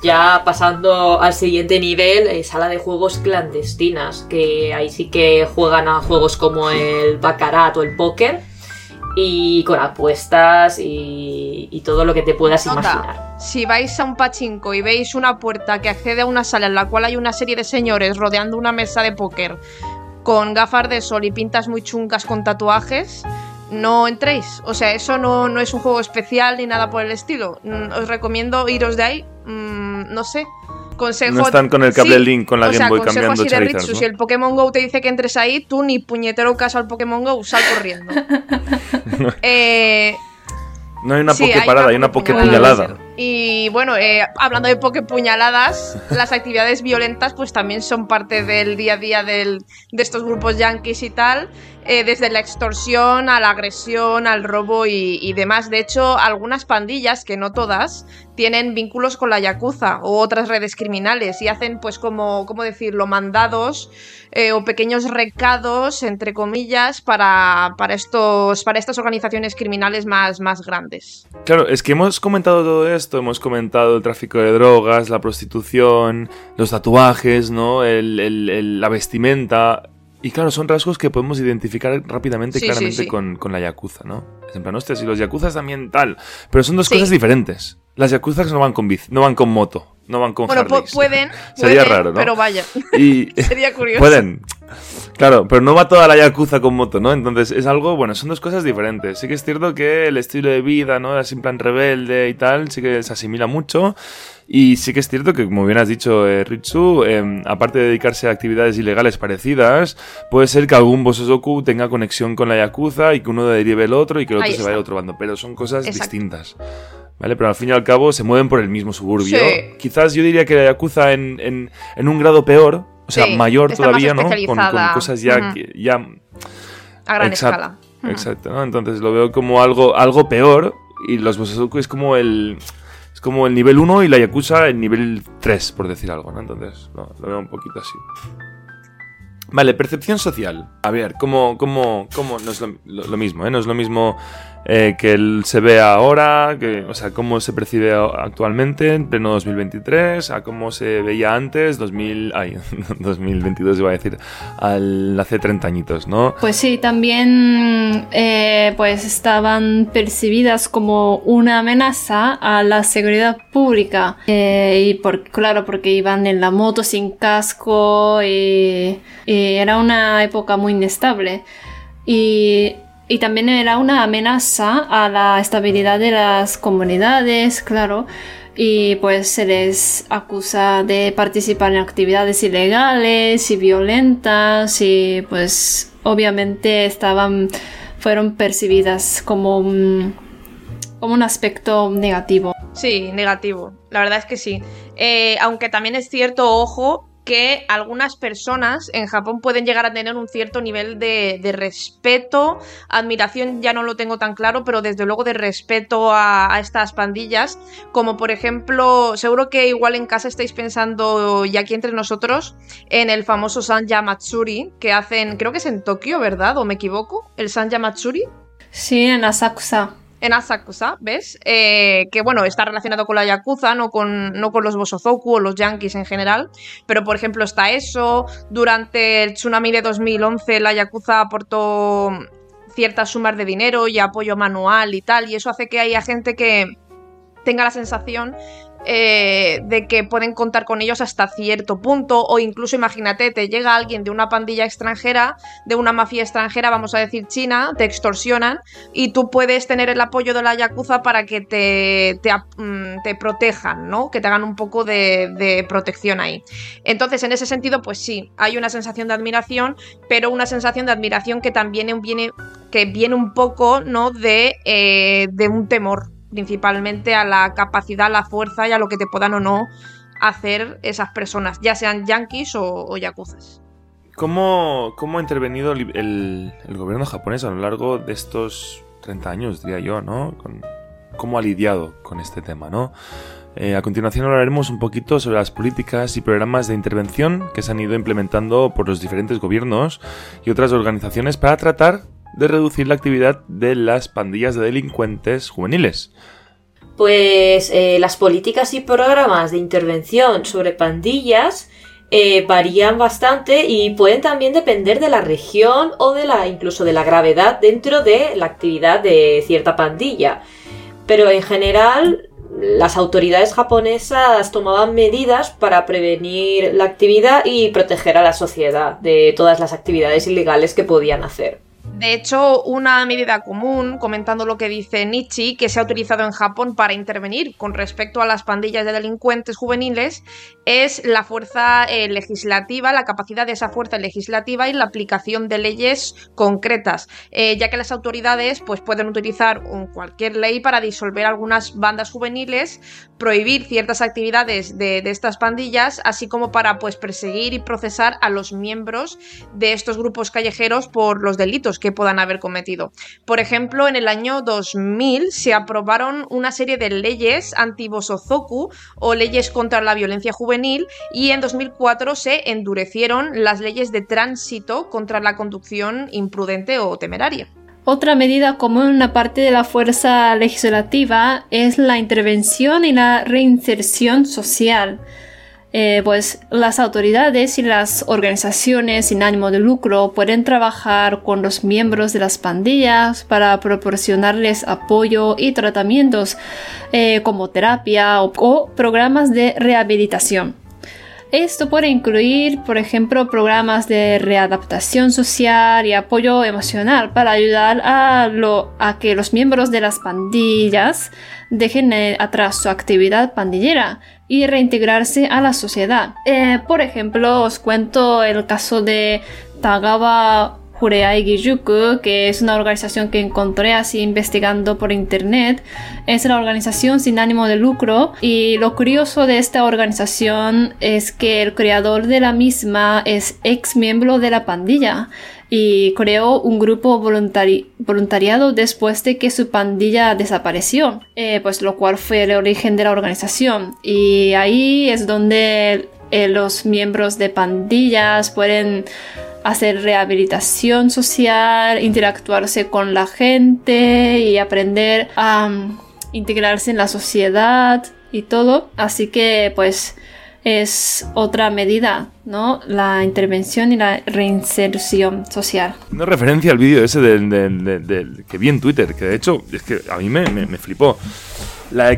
ya pasando al siguiente nivel, eh, sala de juegos clandestinas, que ahí sí que juegan a juegos como el baccarat o el póker, y con apuestas y, todo lo que te puedas imaginar. Si vais a un pachinko y veis una puerta que accede a una sala en la cual hay una serie de señores rodeando una mesa de póker, con gafas de sol y pintas muy chungas con tatuajes, no entréis. O sea, eso no, no es un juego especial ni nada por el estilo. Mm, os recomiendo iros de ahí. Mm, no sé. Consejo. No están con el cable Link con la Game Boy cambiando así Si el Pokémon Go te dice que entres ahí, tú ni puñetero caso al Pokémon Go, sal corriendo. eh, no hay una sí, Poké parada, hay una Poké puñalada. Y bueno, eh, hablando de puñaladas, las actividades violentas pues también son parte del día a día de estos grupos yankees y tal. Eh, desde la extorsión a la agresión, al robo y, demás. De hecho, algunas pandillas, que no todas, tienen vínculos con la Yakuza o otras redes criminales y hacen, pues, como, ¿cómo decirlo?, mandados eh, o pequeños recados, entre comillas, para, para, estos, para estas organizaciones criminales más, más grandes. Claro, es que hemos comentado todo esto, hemos comentado el tráfico de drogas, la prostitución, los tatuajes, ¿no? la vestimenta, y claro, son rasgos que podemos identificar rápidamente y claramente Con, la Yakuza, ¿no? Es en plan, hostia, si los Yakuzas también tal. Pero son dos cosas diferentes. Las Yakuzas no van con bici, no van con moto, no van con Bueno, pueden, Sería raro, ¿no? Pero vaya. Y Sería curioso. Pueden. Claro, pero no va toda la Yakuza con moto, ¿no? Entonces es algo, bueno, son dos cosas diferentes. Sí que es cierto que el estilo de vida, ¿no? Es en plan rebelde y tal, sí que se asimila mucho. Y sí que es cierto que, como bien has dicho, eh, Ritsu, em, aparte de dedicarse a actividades ilegales parecidas, puede ser que algún Bosozoku tenga conexión con la Yakuza y que uno derive el otro y que el otro se vaya a otro bando. Pero son cosas distintas. ¿Vale? Pero al fin y al cabo se mueven por el mismo suburbio. Quizás yo diría que la Yakuza en, en, en un grado peor, o sea, mayor todavía, ¿no? Con, cosas ya, ya... A gran escala. Exacto, ¿no? Entonces lo veo como algo, algo peor y los Bosozoku es como el como el nivel 1 y la Yakuza el nivel 3, por decir algo, ¿no? Entonces, lo veo un poquito así. Vale, percepción social. A ver, ¿cómo, cómo, cómo no es lo, mismo, ¿eh? No es lo mismo eh, que él se ve ahora, o sea, cómo se percibe actualmente en pleno 2023, a cómo se veía antes, 2000, ay, 2022 iba a decir, al, hace 30 añitos, ¿no? Pues sí, también eh, pues estaban percibidas como una amenaza a la seguridad pública eh, y por, claro, porque iban en la moto sin casco y, y era una época muy inestable. Y y también era una amenaza a la estabilidad de las comunidades, claro. Y pues se les acusa de participar en actividades ilegales y violentas y pues obviamente estaban fueron percibidas como un, como un aspecto negativo. Sí, negativo. La verdad es que sí. Eh, aunque también es cierto, ojo, que algunas personas en Japón pueden llegar a tener un cierto nivel de, respeto, admiración, ya no lo tengo tan claro, pero desde luego de respeto a, estas pandillas, como por ejemplo, seguro que igual en casa estáis pensando, y aquí entre nosotros, en el famoso Sanja Matsuri, que hacen, creo que es en Tokio, ¿verdad? ¿O me equivoco? ¿El Sanja Matsuri? Sí, en Asakusa en Asakusa, ¿ves? Eh, que bueno, está relacionado con la Yakuza, no con, no con los Bosozoku o los Yankees en general, pero por ejemplo está eso, durante el tsunami de 2011 la Yakuza aportó ciertas sumas de dinero y apoyo manual y tal, y eso hace que haya gente que tenga la sensación eh, de que pueden contar con ellos hasta cierto punto o incluso imagínate, te llega alguien de una pandilla extranjera, de una mafia extranjera, vamos a decir China, te extorsionan y tú puedes tener el apoyo de la Yakuza para que te, te, mm, protejan, ¿no? Que te hagan un poco de, protección ahí. Entonces, en ese sentido, pues sí, hay una sensación de admiración, pero una sensación de admiración que también viene, que viene un poco, ¿no? De, eh, de un temor principalmente a la capacidad, a la fuerza y a lo que te puedan o no hacer esas personas, ya sean yankees o, o yakuzas. ¿Cómo, ¿Cómo, ha intervenido el, gobierno japonés a lo largo de estos 30 años, diría yo, ¿no? ¿Cómo ha lidiado con este tema, ¿no? Eh, a continuación hablaremos un poquito sobre las políticas y programas de intervención que se han ido implementando por los diferentes gobiernos y otras organizaciones para tratar de reducir la actividad de las pandillas de delincuentes juveniles. Pues eh, las políticas y programas de intervención sobre pandillas eh, varían bastante y pueden también depender de la región o de la incluso de la gravedad dentro de la actividad de cierta pandilla. Pero en general las autoridades japonesas tomaban medidas para prevenir la actividad y proteger a la sociedad de todas las actividades ilegales que podían hacer. De hecho, una medida común, comentando lo que dice Nietzsche, que se ha utilizado en Japón para intervenir con respecto a las pandillas de delincuentes juveniles, es la fuerza eh, legislativa, la capacidad de esa fuerza legislativa y la aplicación de leyes concretas, eh, ya que las autoridades pues, pueden utilizar cualquier ley para disolver algunas bandas juveniles, prohibir ciertas actividades de, estas pandillas, así como para pues, perseguir y procesar a los miembros de estos grupos callejeros por los delitos que puedan haber cometido. Por ejemplo, en el año 2000 se aprobaron una serie de leyes anti-bosozoku o leyes contra la violencia juvenil y en 2004 se endurecieron las leyes de tránsito contra la conducción imprudente o temeraria. Otra medida común parte de la fuerza legislativa es la intervención y la reinserción social. Eh, pues las autoridades y las organizaciones sin ánimo de lucro pueden trabajar con los miembros de las pandillas para proporcionarles apoyo y tratamientos eh, como terapia o, programas de rehabilitación. Esto puede incluir, por ejemplo, programas de readaptación social y apoyo emocional para ayudar a, a que los miembros de las pandillas dejen eh, atrás su actividad pandillera y reintegrarse a la sociedad. Eh, por ejemplo, os cuento el caso de Tagawa Jureai Gijuku, que es una organización que encontré así investigando por internet. Es la organización sin ánimo de lucro y lo curioso de esta organización es que el creador de la misma es ex miembro de la pandilla y creó un grupo voluntariado después de que su pandilla desapareció, eh, pues lo cual fue el origen de la organización. Y ahí es donde eh, los miembros de pandillas pueden hacer rehabilitación social, interactuarse con la gente y aprender a um, integrarse en la sociedad y todo. Así que pues es otra medida, ¿no? La intervención y la reinserción social. Una referencia al vídeo ese del, que vi en Twitter, que de hecho es que a mí me, flipó. La,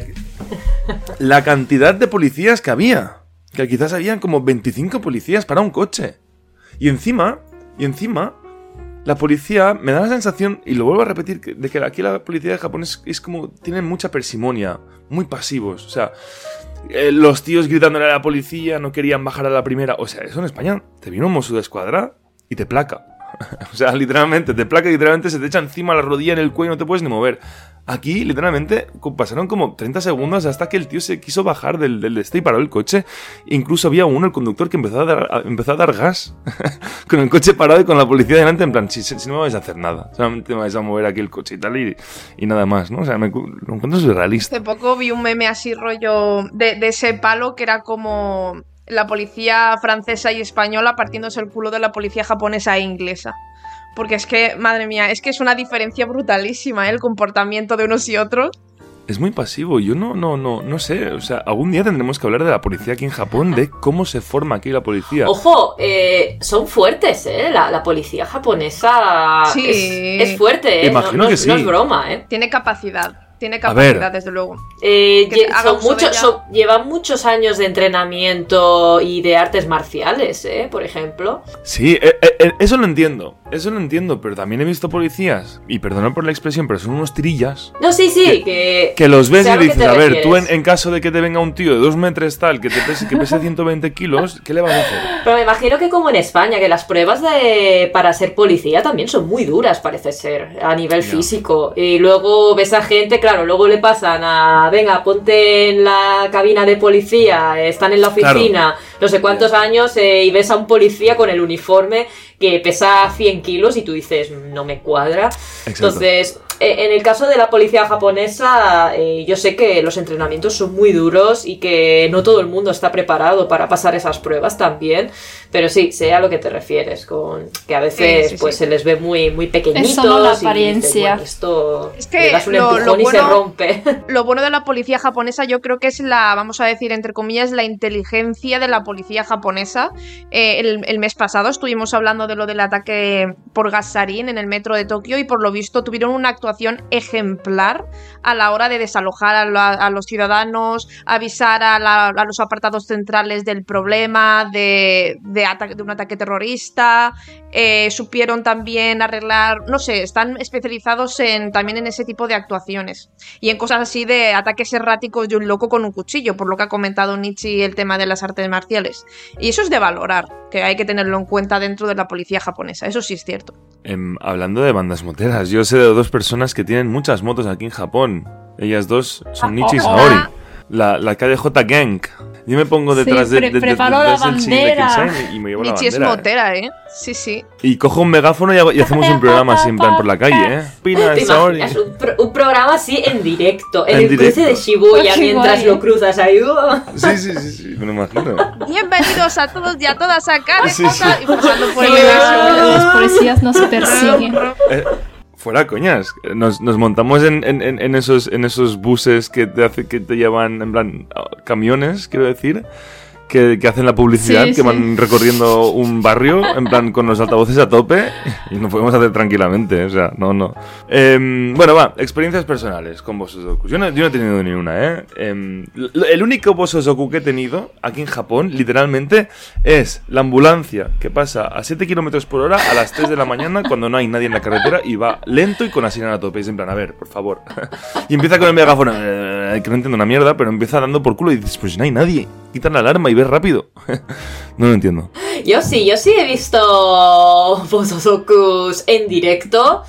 la cantidad de policías que había. Que quizás habían como 25 policías para un coche. Y encima, y encima, la policía me da la sensación, y lo vuelvo a repetir, de que aquí la policía de Japón es, como, tienen mucha persimonia, muy pasivos. O sea, eh, los tíos gritándole a la policía, no querían bajar a la primera. O sea, eso en España te viene un mozo de escuadra y te placa. o sea, literalmente, te placa literalmente se te echa encima la rodilla en el cuello y no te puedes ni mover. Aquí, literalmente, pasaron como 30 segundos hasta que el tío se quiso bajar del, del este y paró el coche. Incluso había uno, el conductor, que empezó a dar, empezó a dar gas con el coche parado y con la policía delante, en plan, si, si, no me vais a hacer nada, solamente me vais a mover aquí el coche y tal, y, nada más, ¿no? O sea, me, lo encuentro surrealista. Hace poco vi un meme así rollo de ese palo que era como la policía francesa y española partiéndose el culo de la policía japonesa e inglesa. Porque es que, madre mía, es que es una diferencia brutalísima ¿eh? el comportamiento de unos y otros. Es muy pasivo, yo no, no, no, no sé, o sea, algún día tendremos que hablar de la policía aquí en Japón, de cómo se forma aquí la policía. Ojo, eh, son fuertes, ¿eh? La, policía japonesa sí. es, fuerte, ¿eh? Imagino que sí. no es broma, ¿eh? Tiene capacidad. Tiene capacidad, desde luego. Eh, llevan muchos años de entrenamiento y de artes marciales, ¿eh? Por ejemplo. Sí, eh, eh, eso lo entiendo. Eso lo entiendo, pero también he visto policías, y perdonad por la expresión, pero son unos tirillas. No, sí, sí, que. Que, los ves y dices, a ver, tú en, caso de que te venga un tío de dos metros tal, que, te pese, que pese 120 kilos, ¿qué le vas a hacer? Pero me imagino que como en España, que las pruebas de para ser policía también son muy duras, parece ser, a nivel físico. Y luego ves a gente, claro luego le pasan a, venga, ponte en la cabina de policía, están en la oficina, no sé cuántos años, eh, y ves a un policía con el uniforme que pesa 100 kilos y tú dices, no me cuadra. Entonces, eh, en el caso de la policía japonesa, eh, yo sé que los entrenamientos son muy duros y que no todo el mundo está preparado para pasar esas pruebas también. Pero sí, sé a lo que te refieres, con que a veces pues se les ve muy, muy pequeñitos. la apariencia. esto es que lo, bueno, y se rompe. Lo bueno de la policía japonesa, yo creo que es la, vamos a decir, entre comillas, la inteligencia de la policía japonesa. Eh, el, mes pasado estuvimos hablando de lo del ataque por gasarín en el metro de Tokio y por lo visto tuvieron una actuación ejemplar a la hora de desalojar a, a los ciudadanos, avisar a, la- los apartados centrales del problema, de, de, de un ataque terrorista, eh, supieron también arreglar, no sé, están especializados en, también en ese tipo de actuaciones y en cosas así de ataques erráticos de un loco con un cuchillo, por lo que ha comentado Nietzsche el tema de las artes marciales. Y eso es de valorar, que hay que tenerlo en cuenta dentro de la policía japonesa, eso sí es cierto. Em, hablando de bandas moteras, yo sé de dos personas que tienen muchas motos aquí en Japón. Ellas dos son Nietzsche y Saori. La, la KDJ Gang. Yo me pongo Sí, detrás de, pre- de- de- la detrás bandera. Kensei y me llevo Nietzsche la es bandera. ¿eh? motera, ¿eh? Sí, sí. Y cojo un megáfono y, hago- y hacemos un programa así en plan por la calle, ¿eh? Pina, ¿Te Saori. imaginas un, pro- un programa así en directo, en, En el directo. cruce de Shibuya, Qué mientras lo ¿eh? cruzas ahí? ¡oh! Sí, sí, sí, sí, me lo imagino. Bienvenidos a todos y a todas a KDJ Sí, sí. y pasando por Sí, el los policías nos persiguen. Eh, fuera coñas, nos, nos montamos en, en- esos, en esos buses que te, hace, que te llevan, en plan, camiones, quiero decir, que, que hacen la publicidad, Sí, que sí. van recorriendo un barrio, en plan, con los altavoces a tope, y lo podemos hacer tranquilamente, o sea, no, no. Em, bueno, va, experiencias personales con Bosozoku. Yo no, yo no he tenido ni una, ¿eh? L- el único Bosozoku que he tenido aquí en Japón, literalmente, es la ambulancia que pasa a 7 kilómetros por hora a las 3 de la mañana cuando no hay nadie en la carretera y va lento y con la sirena a tope. Y es en plan, a ver, por favor. y empieza con el megáfono, eh, que no entiendo una mierda, pero empieza dando por culo y dices, pues no hay nadie. Quita la alarma y rápido. no lo entiendo. Yo sí, yo sí he visto Bosozokus en directo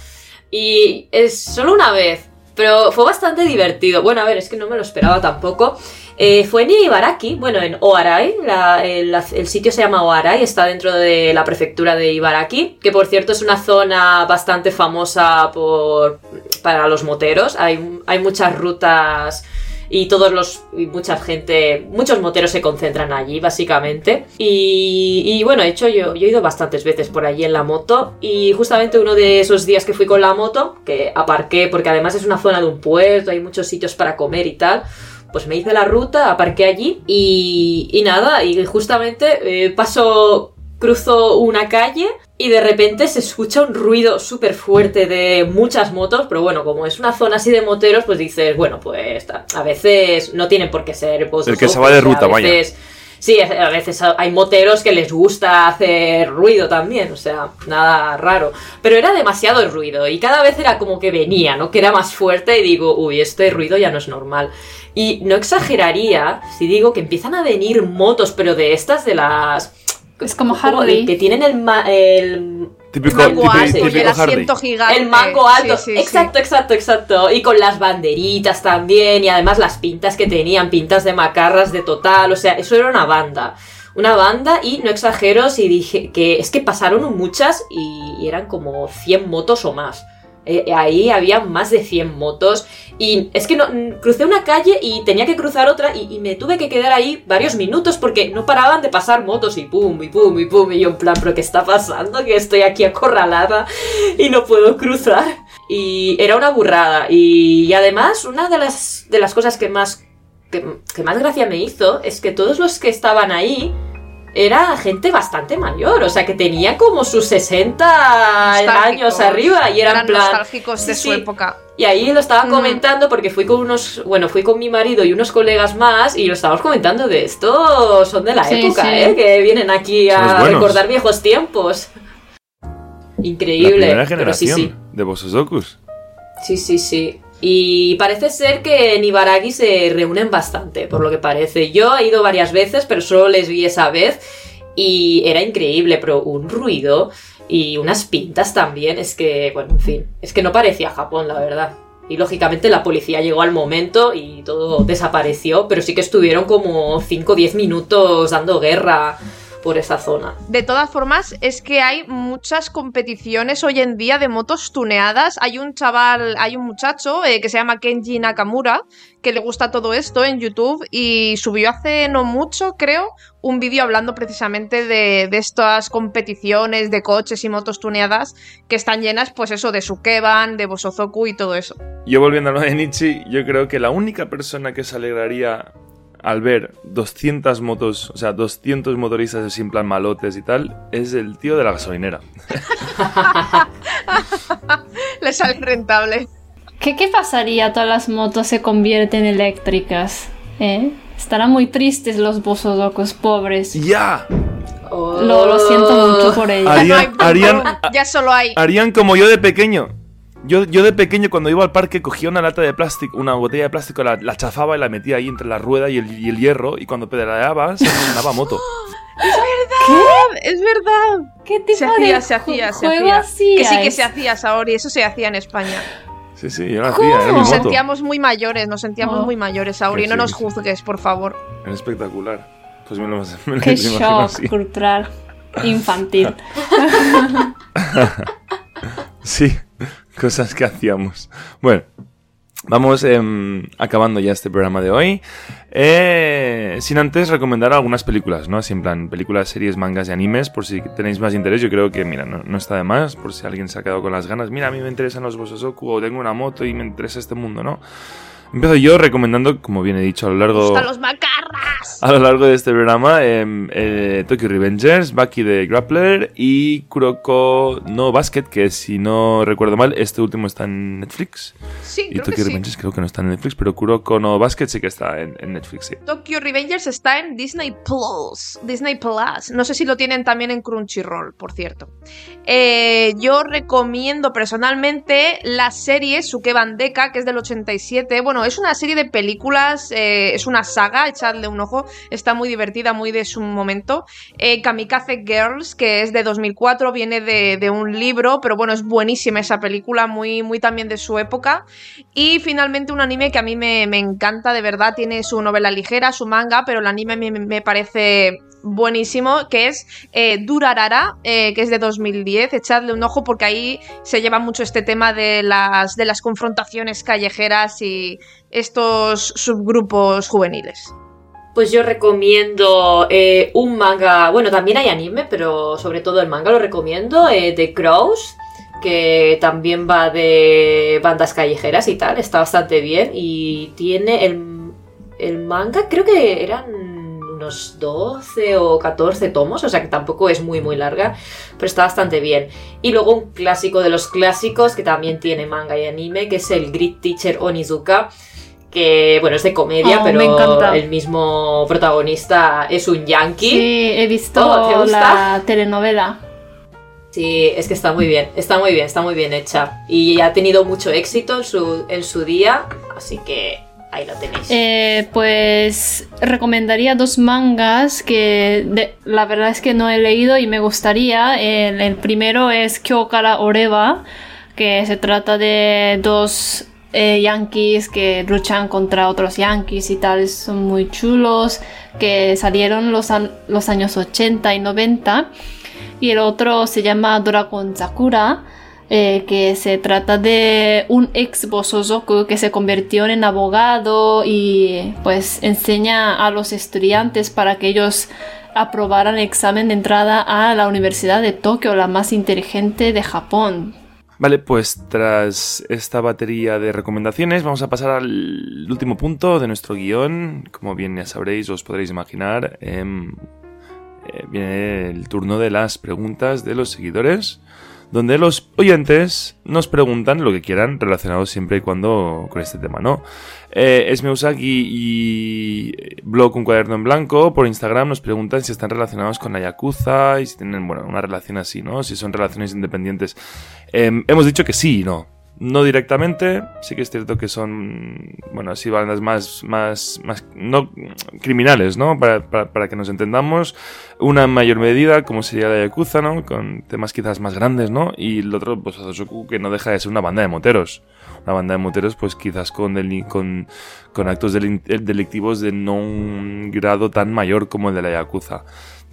y es solo una vez, pero fue bastante divertido. Bueno, a ver, es que no me lo esperaba tampoco. Eh, fue en Ibaraki, bueno, en Oarai, el, el sitio se llama Oarai, está dentro de la prefectura de Ibaraki, que por cierto es una zona bastante famosa por, para los moteros. Hay, hay muchas rutas y todos los y mucha gente muchos moteros se concentran allí básicamente. Y, y bueno de hecho yo, yo he ido bastantes veces por allí en la moto y justamente uno de esos días que fui con la moto que aparqué porque además es una zona de un puerto hay muchos sitios para comer y tal pues me hice la ruta aparqué allí y, y nada y justamente eh, paso cruzo una calle y de repente se escucha un ruido súper fuerte de muchas motos, pero bueno, como es una zona así de moteros, pues dices, bueno, pues a veces no tienen por qué ser pues, El que se va de ruta, a vaya. veces- Sí, a veces hay moteros que les gusta hacer ruido también, o sea, nada raro. Pero era demasiado ruido y cada vez era como que venía, ¿no? Que era más fuerte y digo, uy, este ruido ya no es normal. Y no exageraría si digo que empiezan a venir motos, pero de estas de las... Es como Harley. que tienen el, ma- el Típico, mango típico- alto y típico el Harley. asiento gigante. el mango alto, Sí, sí, sí. exacto, exacto, exacto. Y con las banderitas también, y además las pintas que tenían, pintas de macarras de total, o sea, eso era una banda. Una banda, y no exagero si dije que es que pasaron muchas y, y eran como 100 motos o más. Eh, ahí había más de 100 motos y es que no, crucé una calle y tenía que cruzar otra y, y me tuve que quedar ahí varios minutos porque no paraban de pasar motos y pum, y pum, y pum, y yo en plan, pero ¿qué está pasando? Que estoy aquí acorralada y no puedo cruzar. Y era una burrada. Y, además, una de las, de las cosas que más, que, que más gracia me hizo es que todos los que estaban ahí era gente bastante mayor, o sea que tenía como sus 60 años arriba y eran, Eran plan, nostálgicos de sí, su sí. época. y ahí lo estaba comentando porque fui con unos, bueno, fui con mi marido y unos colegas más y lo estábamos comentando de esto, son de la Sí, época, sí. ¿eh? Que vienen aquí a recordar viejos tiempos. La Increíble. primera pero sí, generación sí. de Bosozokus. Sí, sí, sí. Y parece ser que en Ibaraki se reúnen bastante, por lo que parece. Yo he ido varias veces, pero solo les vi esa vez y era increíble, pero un ruido y unas pintas también, es que, bueno, en fin, es que no parecía Japón, la verdad. Y lógicamente la policía llegó al momento y todo desapareció, pero sí que estuvieron como 5 o 10 minutos dando guerra por esa zona. De todas formas, es que hay muchas competiciones hoy en día de motos tuneadas. Hay un chaval, hay un muchacho eh, que se llama Kenji Nakamura, que le gusta todo esto en YouTube y subió hace no mucho, creo, un vídeo hablando precisamente de, de estas competiciones de coches y motos tuneadas que están llenas, pues eso, de Sukeban, de Bosozoku y todo eso. Yo volviendo a lo de Nietzsche, yo creo que la única persona que se alegraría al ver 200 motos, o sea, 200 motoristas así en plan malotes y tal, es el tío de la gasolinera. Le sale rentable. ¿Qué, ¿Qué pasaría? Todas las motos se convierten en eléctricas. ¿Eh? Estarán muy tristes los bosodocos pobres. ¡Ya! Oh. Lo, lo siento mucho por ellos. Harían- harían- ya solo hay. Harían como yo de pequeño. Yo, yo de pequeño, cuando iba al parque, cogía una lata de plástico, una botella de plástico, la, la chafaba y la metía ahí entre la rueda y el, y el hierro, y cuando pedaleaba se sonaba moto. Es verdad. ¿Qué tipo Se de hacía, se ju- hacía, se juego hacía. Que sí que se hacía, Saori, eso se hacía en España. Sí, sí, yo lo hacía, era mi Nos moto. sentíamos muy mayores, nos sentíamos Oh. muy mayores, Saori. Que No sí, nos sí. juzgues, por favor. Era espectacular. Pues me lo, me Qué shock así. cultural infantil. Sí, cosas que hacíamos. Bueno, vamos em, acabando ya este programa de hoy. Eh, sin antes recomendar algunas películas, ¿no? Así en plan, películas, series, mangas y animes, por si tenéis más interés. Yo creo que, mira, no, no está de más, por si alguien se ha quedado con las ganas. Mira, a mí me interesan los Bososoku o tengo una moto y me interesa este mundo, ¿no? Empiezo yo recomendando, como bien he dicho a lo largo... ¡Hasta los macarras! A lo largo de este programa, em, eh, Tokyo Revengers, Baki de Grappler y Kuroko no Basket, que si no recuerdo mal, este último está en Netflix. Sí, Y creo que Tokyo sí. Revengers creo que no está en Netflix, pero Kuroko no Basket sí que está en, en Netflix, sí. Tokyo Revengers está en Disney Plus. Disney Plus. No sé si lo tienen también en Crunchyroll, por cierto. Eh, yo recomiendo personalmente la serie Sukeban Deka, que es del 87. Bueno, es una serie de películas, eh, es una saga, echadle un ojo. Está muy divertida, muy de su momento. Eh, Kamikaze Girls, que es de 2004, viene de, de un libro, pero bueno, es buenísima esa película, muy, muy también de su época. Y finalmente un anime que a mí me, me encanta, de verdad, tiene su novela ligera, su manga, pero el anime me, me parece buenísimo, que es eh, Durarara, eh, que es de 2010. Echadle un ojo porque ahí se lleva mucho este tema de las, de las confrontaciones callejeras y estos subgrupos juveniles. Pues yo recomiendo eh, un manga, bueno, también hay anime, pero sobre todo el manga lo recomiendo, The Crows, que también va de bandas callejeras y tal, está bastante bien y tiene el, el manga, creo que eran unos 12 o 14 tomos, o sea que tampoco es muy muy larga, pero está bastante bien. Y luego un clásico de los clásicos que también tiene manga y anime, que es el Grid Teacher Onizuka, que bueno, es de comedia, Oh, me pero encanta. el mismo protagonista es un yankee. Sí, he visto Oh, la telenovela. Sí, es que está muy bien, está muy bien, está muy bien hecha. Y ha tenido mucho éxito en su, en su día, así que ahí lo tenéis. Eh, pues recomendaría dos mangas que la verdad es que no he leído y me gustaría. El, el primero es Kyokara Oreba, que se trata de dos eh, yankees que luchan contra otros yankees y tal. Son muy chulos, que salieron los, los años 80 y 90. Y el otro se llama Dragon Sakura, eh, que se trata de un ex Bosozoku que se convirtió en abogado y pues enseña a los estudiantes para que ellos aprobaran el examen de entrada a la Universidad de Tokio, la más inteligente de Japón. Vale, pues tras esta batería de recomendaciones vamos a pasar al último punto de nuestro guion. Como bien ya sabréis, os podréis imaginar, em, eh, viene el turno de las preguntas de los seguidores, donde los oyentes nos preguntan lo que quieran relacionado siempre y cuando con este tema, ¿no? Eh, Esmeusaki y Blog Un Cuaderno en Blanco por Instagram nos preguntan si están relacionados con la y si tienen, bueno, una relación así, ¿no? Si son relaciones independientes. Em, hemos dicho que sí y no. No directamente, sí que es cierto que son, bueno, así bandas más, más, más, no criminales, ¿no? Para, para, para que nos entendamos. Una en mayor medida, como sería la Yakuza, ¿no? Con temas quizás más grandes, ¿no? Y el otro, pues Azosoku, que no deja de ser una banda de moteros. Una banda de moteros, pues quizás con, deli- con, con actos delictivos de no un grado tan mayor como el de la Yakuza.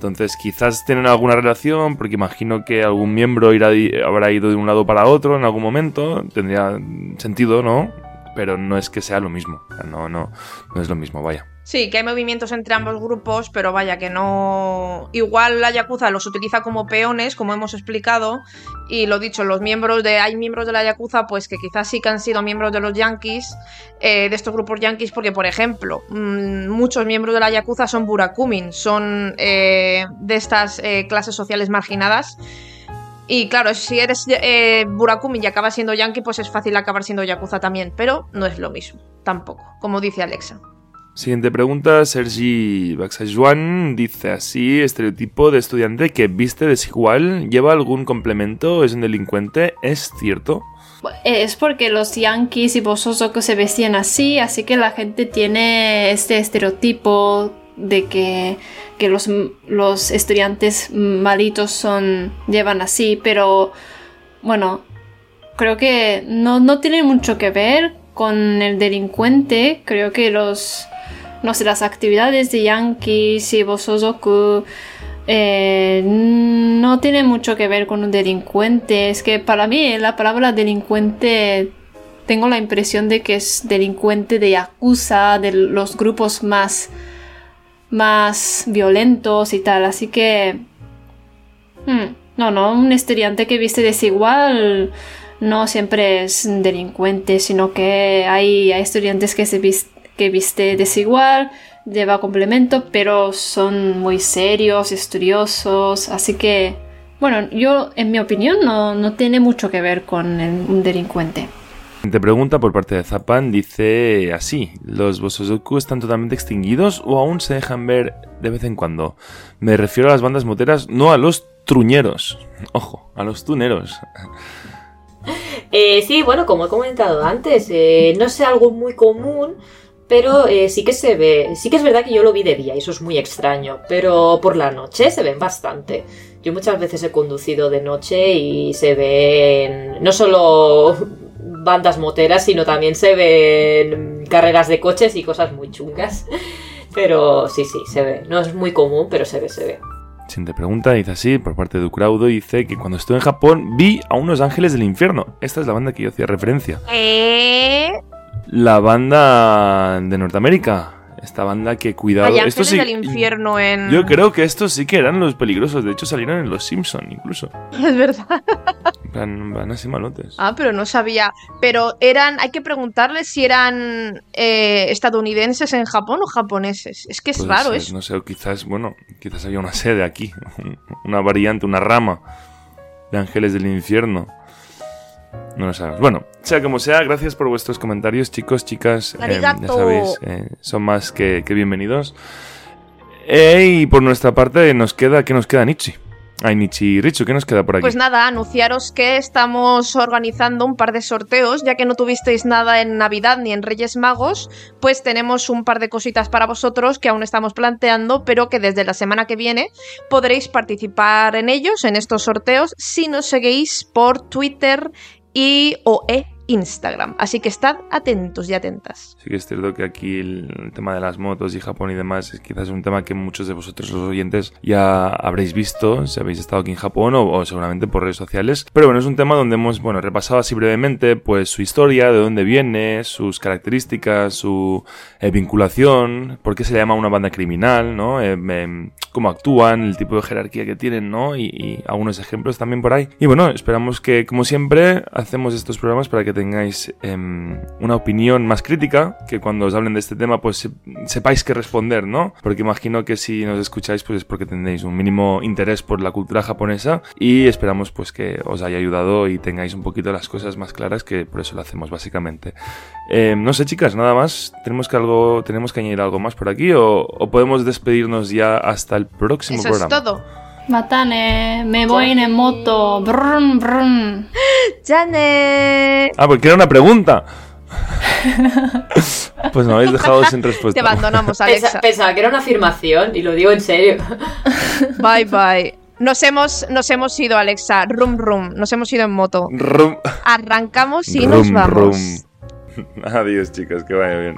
Entonces, quizás tienen alguna relación, porque imagino que algún miembro irá habrá ido de un lado para otro en algún momento. Tendría sentido, ¿no? Pero no es que sea lo mismo. No, no, no es lo mismo, vaya. Sí, que hay movimientos entre ambos grupos, pero vaya que no. Igual la Yakuza los utiliza como peones, como hemos explicado, y lo dicho, los miembros de. Hay miembros de la Yakuza, pues que quizás sí que han sido miembros de los Yankees, eh, de estos grupos Yankees, porque, por ejemplo, mm, muchos miembros de la Yakuza son Burakumin, son eh, de estas eh, clases sociales marginadas. Y claro, si eres eh, Burakumi y acabas siendo Yankee, pues es fácil acabar siendo Yakuza también, pero no es lo mismo, tampoco, como dice Alexa. Siguiente pregunta, Sergi Baxajuan dice así, estereotipo de estudiante que viste desigual, lleva algún complemento, es un delincuente, ¿es cierto? Es porque los yankees y Bosozoku se vestían así, así que la gente tiene este estereotipo de que, que los, los estudiantes malitos son llevan así, pero bueno, creo que no, no tiene mucho que ver con el delincuente, creo que los no sé, las actividades de Yankees y Bosozoku eh, no tienen mucho que ver con un delincuente. Es que para mí la palabra delincuente tengo la impresión de que es delincuente de Yakuza, de los grupos más, más violentos y tal. Así que... Hmm, no, no, un estudiante que viste desigual no siempre es delincuente, sino que hay, hay estudiantes que se visten que viste desigual, lleva complemento, pero son muy serios, estudiosos, así que, bueno, yo, en mi opinión, no, no tiene mucho que ver con un delincuente. Te pregunta por parte de Zapan, dice así, ¿los Bosozoku están totalmente extinguidos o aún se dejan ver de vez en cuando? Me refiero a las bandas moteras, no a los truñeros. Ojo, a los tuneros. Eh, sí, bueno, como he comentado antes, eh, no es algo muy común, pero eh, sí que se ve, sí que es verdad que yo lo vi de día y eso es muy extraño, pero por la noche se ven bastante. Yo muchas veces he conducido de noche y se ven no solo bandas moteras, sino también se ven carreras de coches y cosas muy chungas. Pero sí, sí, se ve. No es muy común, pero se ve, se ve. Siguiente pregunta, dice así, por parte de Ucraudo, dice que cuando estuve en Japón vi a unos ángeles del infierno. Esta es la banda que yo hacía referencia. ¿Eh? la banda de Norteamérica. Esta banda que cuidaba. Hay Esto sí, del infierno en... Yo creo que estos sí que eran los peligrosos. De hecho, salieron en Los Simpson incluso. Es verdad. Van, van así malotes. Ah, pero no sabía. Pero eran... Hay que preguntarles si eran eh, estadounidenses en Japón o japoneses. Es que es Puede raro ser, eso. No sé, quizás, bueno, quizás había una sede aquí. Una variante, una rama de Ángeles del Infierno. No lo sabemos. Bueno, sea como sea, gracias por vuestros comentarios, chicos, chicas. Eh, ya sabéis, eh, son más que, que bienvenidos. Y por nuestra parte, nos queda, ¿qué nos queda, Nichi? Ay, Nichi y Richu, ¿qué nos queda por aquí? Pues nada, anunciaros que estamos organizando un par de sorteos, ya que no tuvisteis nada en Navidad ni en Reyes Magos, pues tenemos un par de cositas para vosotros que aún estamos planteando, pero que desde la semana que viene podréis participar en ellos, en estos sorteos, si nos seguís por Twitter y o e Instagram. Así que estad atentos y atentas. Sí que es cierto que aquí el, tema de las motos y Japón y demás es quizás un tema que muchos de vosotros los oyentes ya habréis visto si habéis estado aquí en Japón o, seguramente por redes sociales. Pero bueno, es un tema donde hemos bueno, repasado así brevemente pues su historia, de dónde viene, sus características, su eh, vinculación, por qué se llama una banda criminal, ¿no? Eh, cómo actúan, el tipo de jerarquía que tienen, ¿no? Y, y algunos ejemplos también por ahí. Y bueno, esperamos que como siempre hacemos estos programas para que tengáis em, una opinión más crítica, que cuando os hablen de este tema pues se- sepáis qué responder, ¿no? Porque imagino que si nos escucháis pues es porque tenéis un mínimo interés por la cultura japonesa y esperamos pues que os haya ayudado y tengáis un poquito las cosas más claras que por eso lo hacemos básicamente. Em, no sé chicas, nada más, tenemos que algo, tenemos que añadir algo más por aquí o, o podemos despedirnos ya hasta el próximo Eso es programa. todo. Matane, me voy en moto. Brrrn, brrrn. ¡Jane! Ah, porque era una pregunta. pues me habéis dejado sin respuesta. Te abandonamos, Pensa- Alexa. pensaba que era una afirmación y lo digo en serio. Bye bye. Nos hemos, nos hemos ido, Alexa. Rum, rum. Nos hemos ido en moto. Rum. Arrancamos y nos Rum, vamos. rum. Adiós, chicas, que vaya bien.